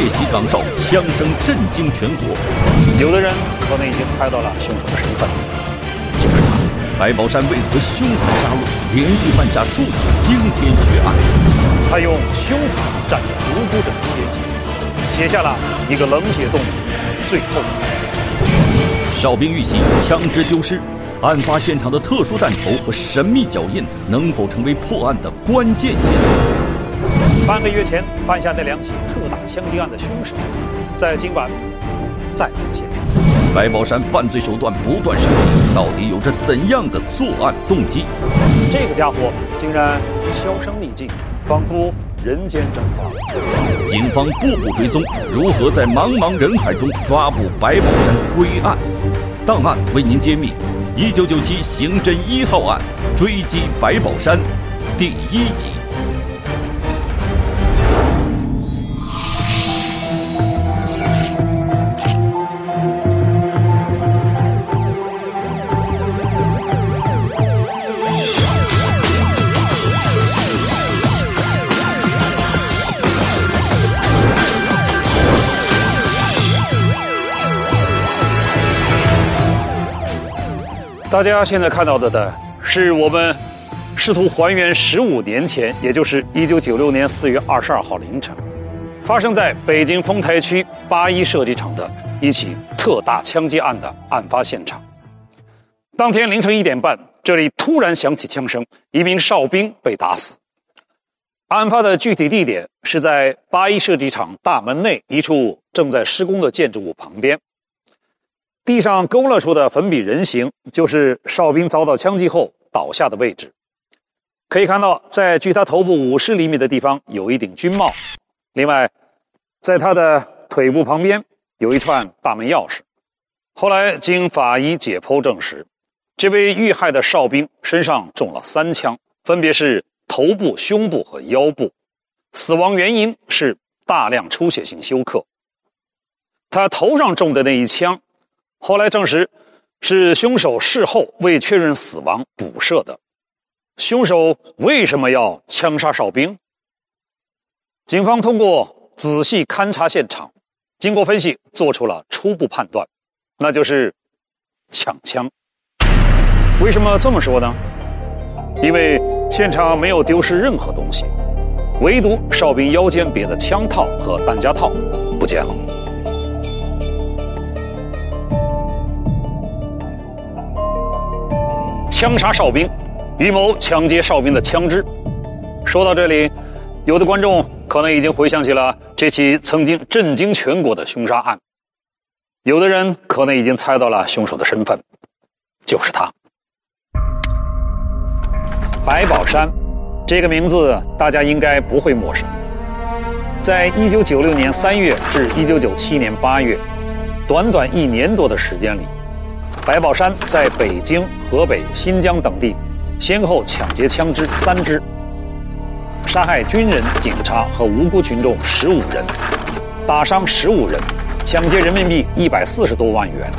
一九九六年，歹徒夜袭岗哨，枪声震惊全国。有的人可能已经猜到了凶手的身份，就是他。白宝山为何凶残杀戮，连续犯下数起惊天血案？他用凶残占领无辜的血迹，写下了一个冷血动物最后。哨兵遇袭，枪支丢失，案发现场的特殊弹头和神秘脚印，能否成为破案的关键线索？半个月前犯下那两起特大枪击案的凶手，在今晚再次现身。白宝山犯罪手段不断升级，到底有着怎样的作案动机？这个家伙竟然销声匿迹，仿佛人间蒸发。警方步步追踪，如何在茫茫人海中抓捕白宝山归案？档案为您揭秘：一九九七刑侦一号案，追击白宝山，第一集。大家现在看到的的是我们试图还原十五年前，也就是一九九六年四月二十二号凌晨，发生在北京丰台区八一设计厂的一起特大枪击案的案发现场。当天凌晨一点半，这里突然响起枪声，一名哨兵被打死。案发的具体地点是在八一设计厂大门内一处正在施工的建筑物旁边。地上勾勒出的粉笔人形，就是哨兵遭到枪击后倒下的位置。可以看到，在距他头部五十厘米的地方有一顶军帽。另外，在他的腿部旁边有一串大门钥匙。后来经法医解剖证实，这位遇害的哨兵身上中了三枪，分别是头部、胸部和腰部。死亡原因是大量出血性休克。他头上中的那一枪。后来证实，是凶手事后为确认死亡补射的。凶手为什么要枪杀哨兵？警方通过仔细勘察现场，经过分析，做出了初步判断，那就是抢枪。为什么这么说呢？因为现场没有丢失任何东西，唯独哨兵腰间别的枪套和弹夹套不见了。枪杀哨兵，预谋抢劫哨兵的枪支。说到这里，有的观众可能已经回想起了这起曾经震惊全国的凶杀案，有的人可能已经猜到了凶手的身份，就是他——白宝山。这个名字大家应该不会陌生。在一九九六年三月至一九九七年八月，短短一年多的时间里。白宝山在北京、河北、新疆等地，先后抢劫枪支三支，杀害军人、警察和无辜群众十五人，打伤十五人，抢劫人民币一百四十多万元。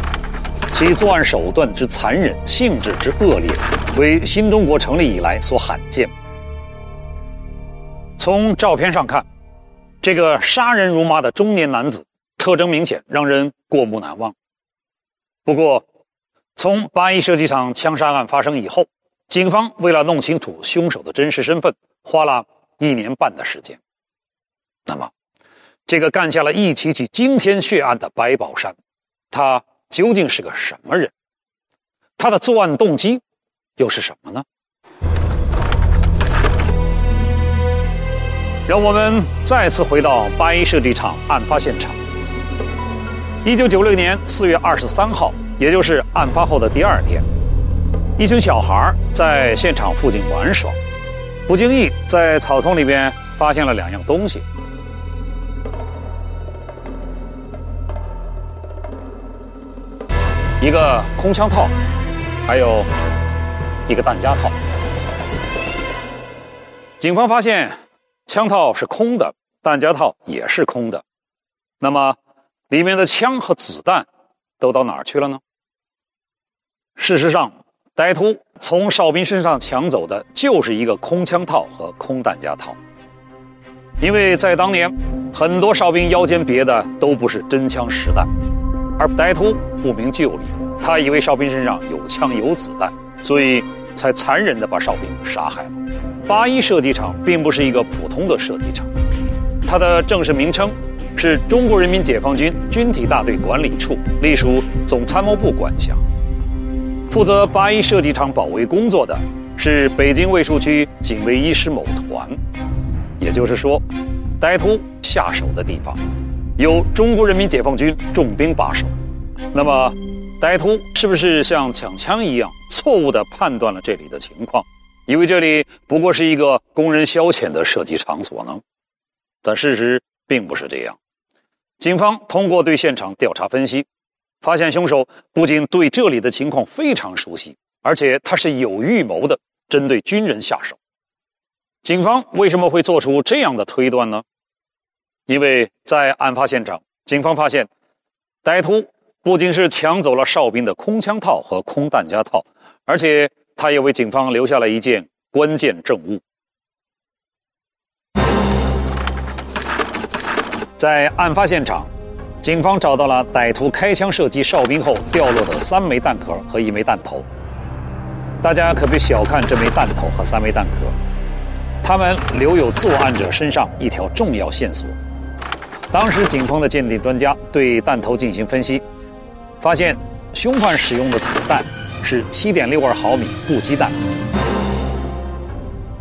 其作案手段之残忍、性质之恶劣，为新中国成立以来所罕见。从照片上看，这个杀人如麻的中年男子，特征明显，让人过目难忘。不过，从八一设计厂枪杀案发生以后，警方为了弄清楚凶手的真实身份，花了一年半的时间。那么，这个干下了一起起惊天血案的白宝山，他究竟是个什么人？他的作案动机又是什么呢？让我们再次回到八一设计厂案发现场。一九九六年四月二十三号。也就是案发后的第二天，一群小孩在现场附近玩耍，不经意在草丛里边发现了两样东西：一个空枪套，还有一个弹夹套。警方发现枪套是空的，弹夹套也是空的，那么里面的枪和子弹都到哪儿去了呢？事实上，歹徒从哨兵身上抢走的就是一个空枪套和空弹夹套。因为在当年，很多哨兵腰间别的都不是真枪实弹，而歹徒不明就里，他以为哨兵身上有枪有子弹，所以才残忍地把哨兵杀害了。八一射击场并不是一个普通的射击场，它的正式名称是中国人民解放军军体大队管理处，隶属总参谋部管辖。负责八一射击场保卫工作的是北京卫戍区警卫一师某团，也就是说，歹徒下手的地方有中国人民解放军重兵把守。那么，歹徒是不是像抢枪一样错误地判断了这里的情况，以为这里不过是一个供人消遣的射击场所呢？但事实并不是这样。警方通过对现场调查分析。发现凶手不仅对这里的情况非常熟悉，而且他是有预谋的，针对军人下手。警方为什么会做出这样的推断呢？因为在案发现场，警方发现歹徒不仅是抢走了哨兵的空枪套和空弹夹套，而且他也为警方留下了一件关键证物。在案发现场。警方找到了歹徒开枪射击哨兵后掉落的三枚弹壳和一枚弹头。大家可别小看这枚弹头和三枚弹壳，他们留有作案者身上一条重要线索。当时警方的鉴定专家对弹头进行分析，发现凶犯使用的子弹是7.62毫米步机弹。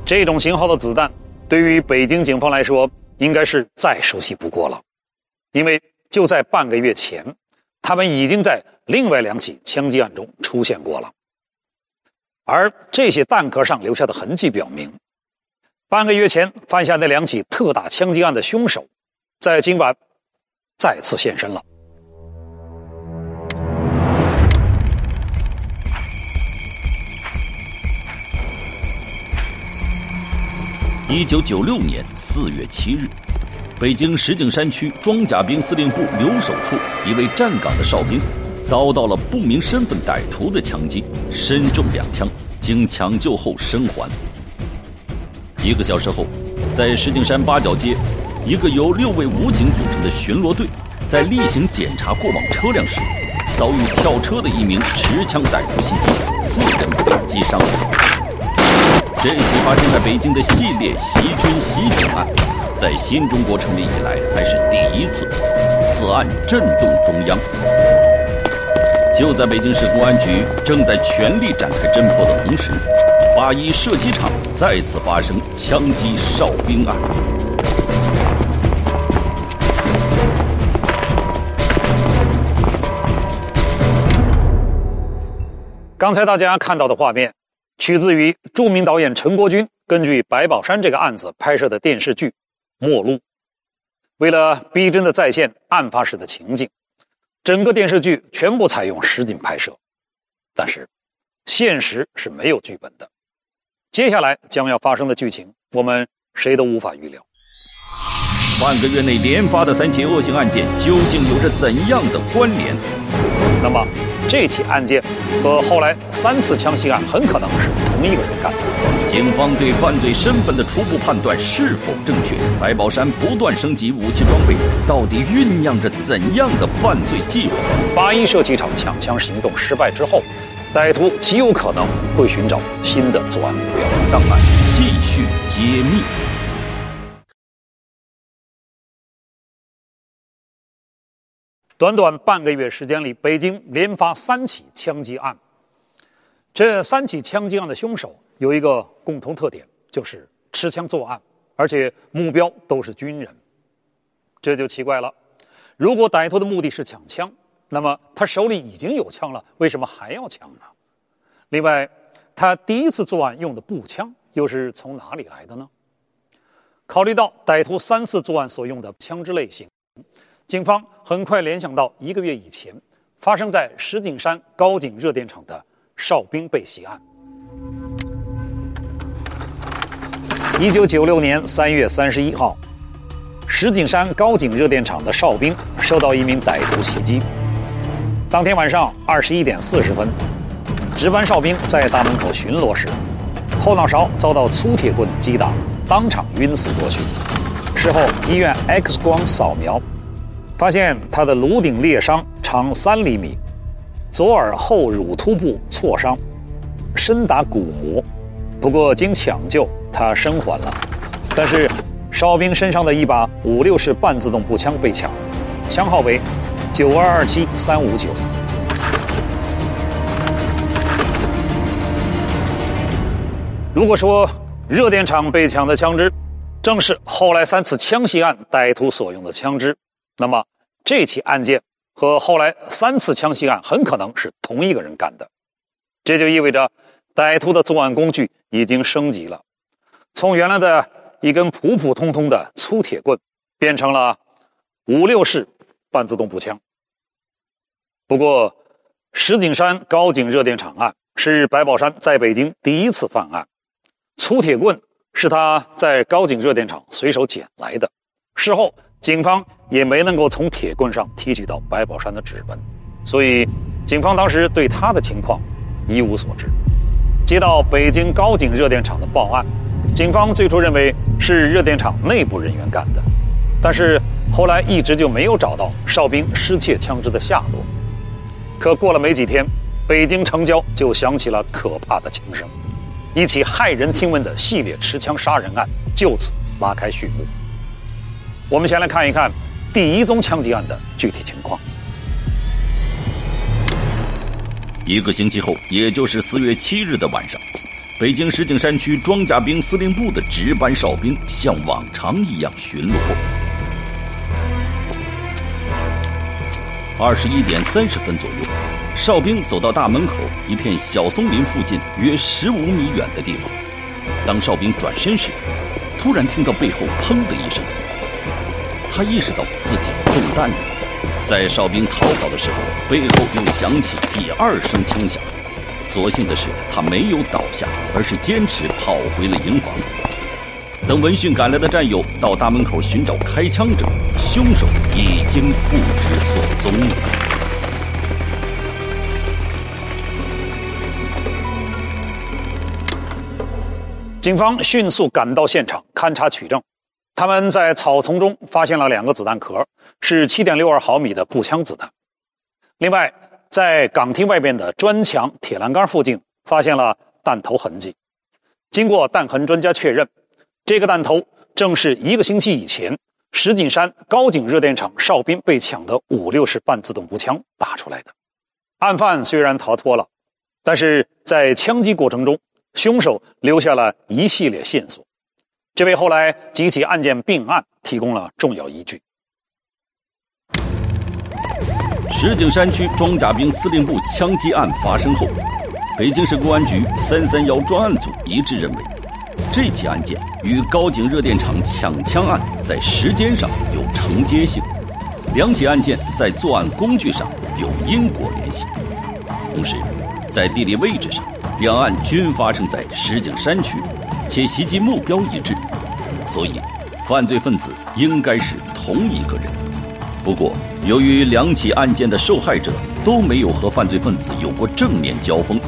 这种型号的子弹对于北京警方来说应该是再熟悉不过了，因为。就在半个月前，他们已经在另外两起枪击案中出现过了。而这些弹壳上留下的痕迹表明，半个月前犯下那两起特大枪击案的凶手，在今晚再次现身了。一九九六年四月七日。北京石景山区装甲兵司令部留守处一位站岗的哨兵，遭到了不明身份歹徒的枪击，身中两枪，经抢救后生还。一个小时后，在石景山八角街，一个由六位武警组成的巡逻队在例行检查过往车辆时，遭遇跳车的一名持枪歹徒袭击，四人被击伤。这起发生在北京的系列袭军袭警案。在新中国成立以来还是第一次，此案震动中央。就在北京市公安局正在全力展开侦破的同时，八一射击场再次发生枪击哨兵案。刚才大家看到的画面，取自于著名导演陈国军根据白宝山这个案子拍摄的电视剧。末路，为了逼真的再现案发时的情景，整个电视剧全部采用实景拍摄。但是，现实是没有剧本的。接下来将要发生的剧情，我们谁都无法预料。半个月内连发的三起恶性案件，究竟有着怎样的关联？那么，这起案件和后来三次枪击案很可能是同一个人干的。警方对犯罪身份的初步判断是否正确？白宝山不断升级武器装备，到底酝酿着怎样的犯罪计划？八一射击场抢枪行动失败之后，歹徒极有可能会寻找新的作案目标。档案继续揭秘。短短半个月时间里，北京连发三起枪击案。这三起枪击案的凶手有一个共同特点，就是持枪作案，而且目标都是军人。这就奇怪了：如果歹徒的目的是抢枪，那么他手里已经有枪了，为什么还要抢呢？另外，他第一次作案用的步枪又是从哪里来的呢？考虑到歹徒三次作案所用的枪支类型。警方很快联想到一个月以前发生在石景山高井热电厂的哨兵被袭案。一九九六年三月三十一号，石景山高井热电厂的哨兵受到一名歹徒袭击。当天晚上二十一点四十分，值班哨兵在大门口巡逻时，后脑勺遭到粗铁棍击打，当场晕死过去。事后医院 X 光扫描，发现他的颅顶裂伤长三厘米，左耳后乳突部挫伤，深达骨膜。不过经抢救，他生还了。但是哨兵身上的一把五六式半自动步枪被抢，枪号为九二二七三五九。如果说热电厂被抢的枪支，正是后来三次枪袭案歹徒所用的枪支，那么这起案件和后来三次枪袭案很可能是同一个人干的。这就意味着歹徒的作案工具已经升级了，从原来的一根普普通通的粗铁棍，变成了五六式半自动步枪。不过，石景山高井热电厂案是白宝山在北京第一次犯案。粗铁棍是他在高井热电厂随手捡来的，事后警方也没能够从铁棍上提取到白宝山的指纹，所以警方当时对他的情况一无所知。接到北京高井热电厂的报案，警方最初认为是热电厂内部人员干的，但是后来一直就没有找到哨兵失窃枪支的下落。可过了没几天，北京城郊就响起了可怕的枪声。一起骇人听闻的系列持枪杀人案就此拉开序幕。我们先来看一看第一宗枪击案的具体情况。一个星期后，也就是四月七日的晚上，北京石景山区装甲兵司令部的值班哨兵像往常一样巡逻。二十一点三十分左右。哨兵走到大门口一片小松林附近约十五米远的地方，当哨兵转身时，突然听到背后“砰”的一声，他意识到自己中弹了。在哨兵逃跑的时候，背后又响起第二声枪响。所幸的是，他没有倒下，而是坚持跑回了营房。等闻讯赶来的战友到大门口寻找开枪者，凶手已经不知所踪了。警方迅速赶到现场勘查取证，他们在草丛中发现了两个子弹壳，是7.62毫米的步枪子弹。另外，在岗亭外边的砖墙、铁栏杆附近发现了弹头痕迹。经过弹痕专家确认，这个弹头正是一个星期以前石景山高井热电厂哨兵被抢的五六式半自动步枪打出来的。案犯虽然逃脱了，但是在枪击过程中。凶手留下了一系列线索，这为后来几起案件并案提供了重要依据。石景山区装甲兵司令部枪击案发生后，北京市公安局三三幺专案组一致认为，这起案件与高井热电厂抢枪案在时间上有承接性，两起案件在作案工具上有因果联系，同时在地理位置上。两案均发生在石景山区，且袭击目标一致，所以犯罪分子应该是同一个人。不过，由于两起案件的受害者都没有和犯罪分子有过正面交锋，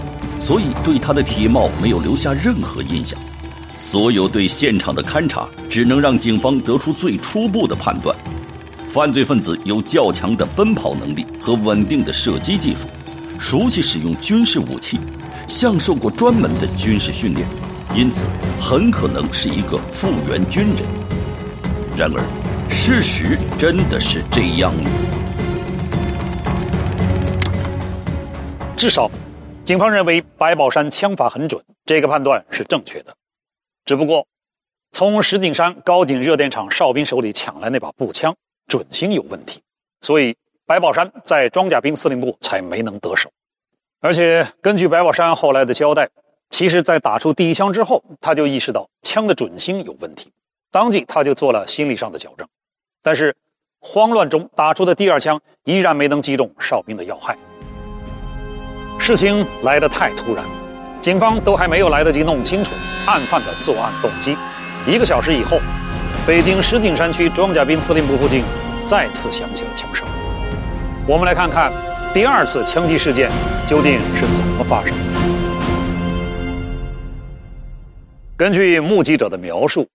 所以对他的体貌没有留下任何印象。所有对现场的勘查只能让警方得出最初步的判断：犯罪分子有较强的奔跑能力和稳定的射击技术，熟悉使用军事武器。像受过专门的军事训练，因此很可能是一个复员军人。然而，事实真的是这样吗？至少，警方认为白宝山枪法很准，这个判断是正确的。只不过，从石景山高井热电厂哨兵手里抢来那把步枪准星有问题，所以白宝山在装甲兵司令部才没能得手。而且根据白宝山后来的交代，其实，在打出第一枪之后，他就意识到枪的准星有问题，当即他就做了心理上的矫正。但是，慌乱中打出的第二枪依然没能击中哨兵的要害。事情来得太突然，警方都还没有来得及弄清楚案犯的作案动机。一个小时以后，北京石景山区装甲兵司令部附近再次响起了枪声。我们来看看。第二次枪击事件究竟是怎么发生的？根据目击者的描述，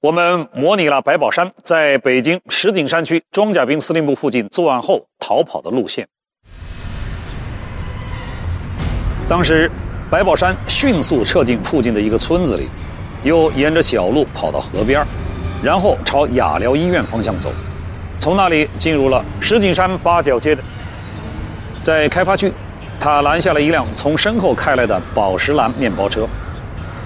我们模拟了白宝山在北京石景山区装甲兵司令部附近作案后逃跑的路线。当时，白宝山迅速撤进附近的一个村子里，又沿着小路跑到河边，然后朝雅辽医院方向走，从那里进入了石景山八角街的。在开发区，他拦下了一辆从身后开来的宝石蓝面包车，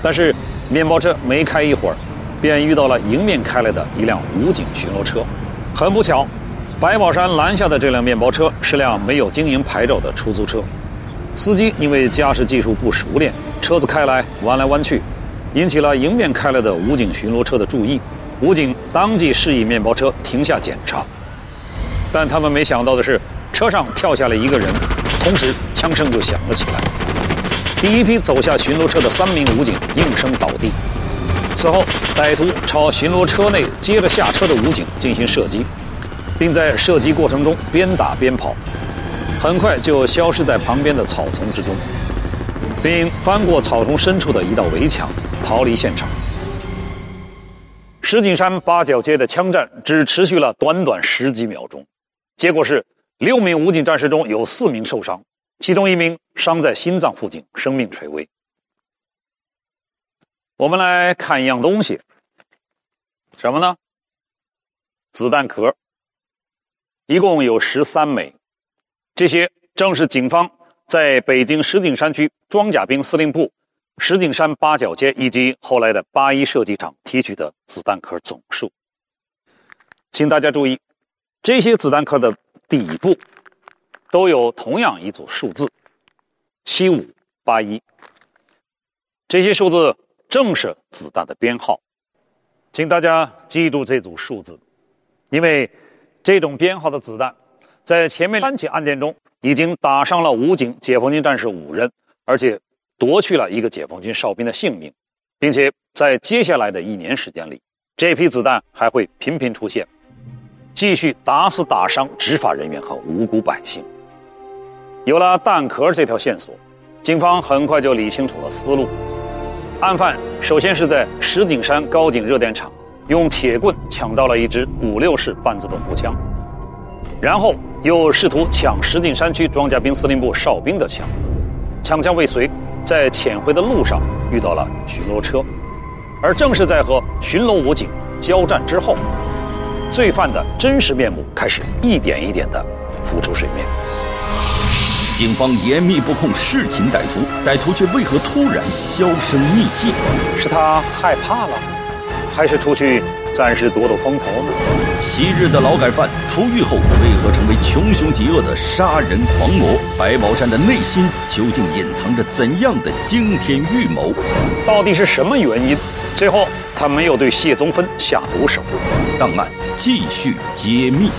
但是面包车没开一会儿，便遇到了迎面开来的一辆武警巡逻车。很不巧，白宝山拦下的这辆面包车是辆没有经营牌照的出租车。司机因为驾驶技术不熟练，车子开来弯来弯去，引起了迎面开来的武警巡逻车的注意。武警当即示意面包车停下检查，但他们没想到的是，车上跳下来一个人，同时枪声就响了起来。第一批走下巡逻车的三名武警应声倒地。此后，歹徒朝巡逻车内接着下车的武警进行射击，并在射击过程中边打边跑。很快就消失在旁边的草丛之中，并翻过草丛深处的一道围墙，逃离现场。石景山八角街的枪战只持续了短短十几秒钟，结果是六名武警战士中有四名受伤，其中一名伤在心脏附近，生命垂危。我们来看一样东西，什么呢？子弹壳，一共有十三枚。这些正是警方在北京石景山区装甲兵司令部、石景山八角街以及后来的八一射击场提取的子弹壳总数。请大家注意，这些子弹壳的底部都有同样一组数字：七五八一。这些数字正是子弹的编号，请大家记住这组数字，因为这种编号的子弹。在前面三起案件中，已经打伤了武警、解放军战士五人，而且夺去了一个解放军哨兵的性命，并且在接下来的一年时间里，这批子弹还会频频出现，继续打死打伤执法人员和无辜百姓。有了弹壳这条线索，警方很快就理清楚了思路。案犯首先是在石景山高井热电厂用铁棍抢到了一支五六式半自动步枪。然后又试图抢石景山区装甲兵司令部哨兵的枪，抢枪未遂，在潜回的路上遇到了巡逻车，而正是在和巡逻武警交战之后，罪犯的真实面目开始一点一点的浮出水面。警方严密布控，视擒歹徒，歹徒却为何突然销声匿迹？是他害怕了，还是出去？暂时躲躲风头呢。昔日的劳改犯出狱后，为何成为穷凶极恶的杀人狂魔？白宝山的内心究竟隐藏着怎样的惊天预谋？到底是什么原因？最后他没有对谢宗芬下毒手。档案继续揭秘。